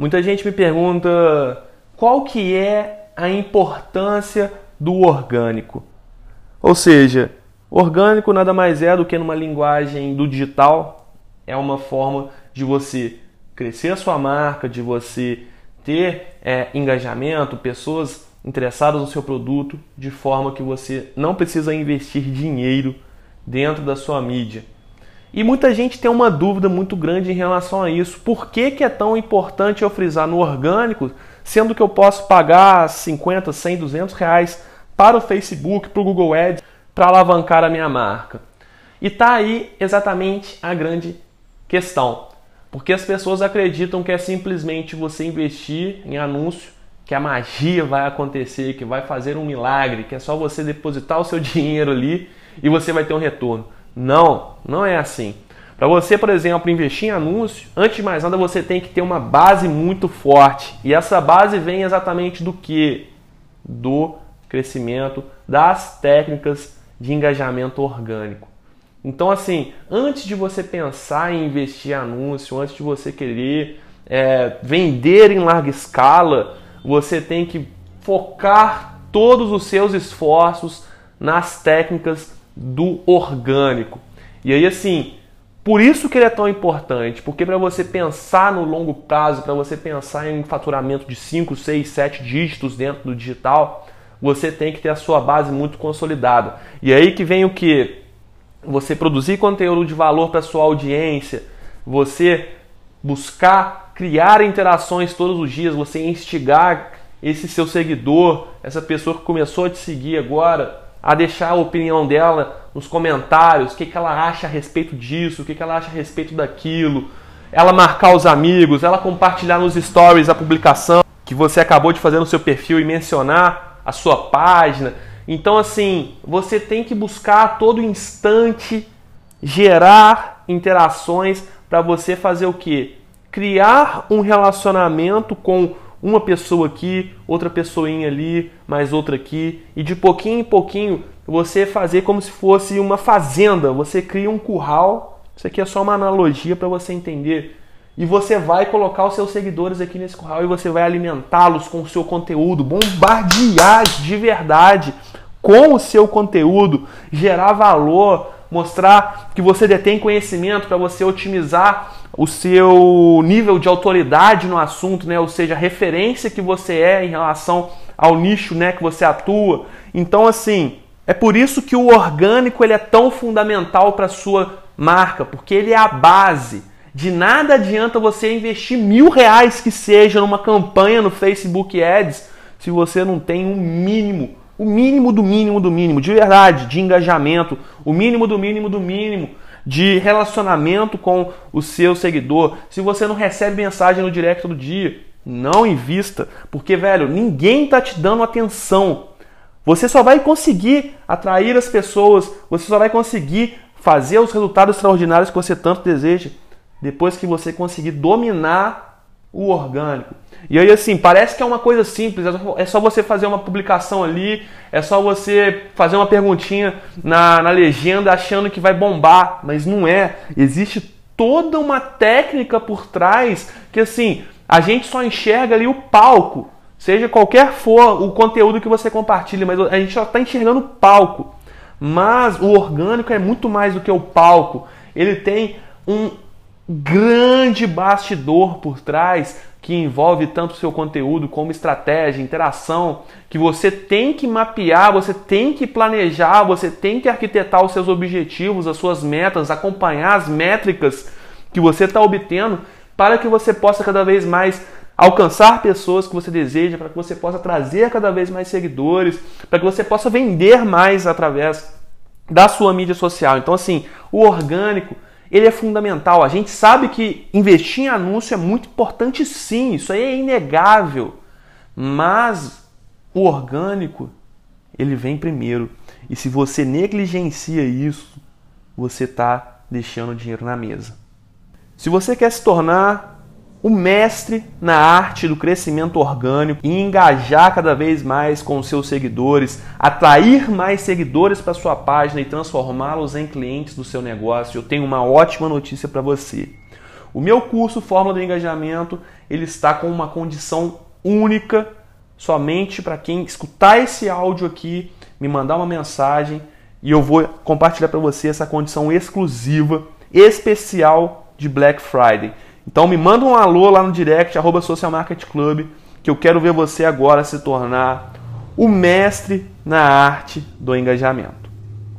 Muita gente me pergunta qual que é a importância do orgânico. Ou seja, orgânico nada mais é do que numa linguagem do digital, é uma forma de você crescer a sua marca, de você ter é, engajamento, pessoas interessadas no seu produto, de forma que você não precisa investir dinheiro dentro da sua mídia. E muita gente tem uma dúvida muito grande em relação a isso. Por que, que é tão importante eu frisar no orgânico, sendo que eu posso pagar 50, 100, 200 reais para o Facebook, para o Google Ads, para alavancar a minha marca? E tá aí exatamente a grande questão. Porque as pessoas acreditam que é simplesmente você investir em anúncio, que a magia vai acontecer, que vai fazer um milagre, que é só você depositar o seu dinheiro ali e você vai ter um retorno. Não, não é assim. Para você, por exemplo, investir em anúncio, antes de mais nada você tem que ter uma base muito forte. E essa base vem exatamente do que? Do crescimento das técnicas de engajamento orgânico. Então, assim, antes de você pensar em investir em anúncio, antes de você querer é, vender em larga escala, você tem que focar todos os seus esforços nas técnicas do orgânico. E aí, assim, por isso que ele é tão importante, porque para você pensar no longo prazo, para você pensar em faturamento de 5, 6, 7 dígitos dentro do digital, você tem que ter a sua base muito consolidada. E aí que vem o que? Você produzir conteúdo de valor para sua audiência, você buscar criar interações todos os dias, você instigar esse seu seguidor, essa pessoa que começou a te seguir agora, a deixar a opinião dela nos comentários, o que, que ela acha a respeito disso, o que, que ela acha a respeito daquilo, ela marcar os amigos, ela compartilhar nos stories a publicação que você acabou de fazer no seu perfil e mencionar a sua página. Então, assim, você tem que buscar a todo instante gerar interações para você fazer o que? Criar um relacionamento com uma pessoa aqui, outra pessoinha ali, mais outra aqui, e de pouquinho em pouquinho você fazer como se fosse uma fazenda. Você cria um curral. Isso aqui é só uma analogia para você entender. E você vai colocar os seus seguidores aqui nesse curral e você vai alimentá-los com o seu conteúdo, bombardear de verdade com o seu conteúdo, gerar valor, mostrar que você detém conhecimento para você otimizar o seu nível de autoridade no assunto, né? ou seja, a referência que você é em relação ao nicho né, que você atua. Então, assim, é por isso que o orgânico ele é tão fundamental para a sua marca, porque ele é a base. De nada adianta você investir mil reais que seja numa campanha no Facebook Ads se você não tem um mínimo, o mínimo do mínimo do mínimo, de verdade, de engajamento, o mínimo do mínimo do mínimo de relacionamento com o seu seguidor. Se você não recebe mensagem no direct todo dia, não invista, porque velho, ninguém tá te dando atenção. Você só vai conseguir atrair as pessoas, você só vai conseguir fazer os resultados extraordinários que você tanto deseja depois que você conseguir dominar o orgânico. E aí, assim, parece que é uma coisa simples, é só você fazer uma publicação ali, é só você fazer uma perguntinha na, na legenda achando que vai bombar, mas não é. Existe toda uma técnica por trás que, assim, a gente só enxerga ali o palco, seja qualquer for o conteúdo que você compartilha, mas a gente só está enxergando o palco. Mas o orgânico é muito mais do que o palco. Ele tem um grande bastidor por trás que envolve tanto seu conteúdo como estratégia, interação, que você tem que mapear, você tem que planejar, você tem que arquitetar os seus objetivos, as suas metas, acompanhar as métricas que você está obtendo para que você possa cada vez mais alcançar pessoas que você deseja, para que você possa trazer cada vez mais seguidores, para que você possa vender mais através da sua mídia social. Então, assim, o orgânico ele é fundamental. A gente sabe que investir em anúncio é muito importante sim, isso aí é inegável. Mas o orgânico, ele vem primeiro. E se você negligencia isso, você está deixando dinheiro na mesa. Se você quer se tornar o mestre na arte do crescimento orgânico e engajar cada vez mais com os seus seguidores, atrair mais seguidores para sua página e transformá-los em clientes do seu negócio, eu tenho uma ótima notícia para você. O meu curso Fórmula do Engajamento, ele está com uma condição única somente para quem escutar esse áudio aqui, me mandar uma mensagem e eu vou compartilhar para você essa condição exclusiva, especial de Black Friday. Então me manda um alô lá no direct, arroba Social Market Club, que eu quero ver você agora se tornar o mestre na arte do engajamento.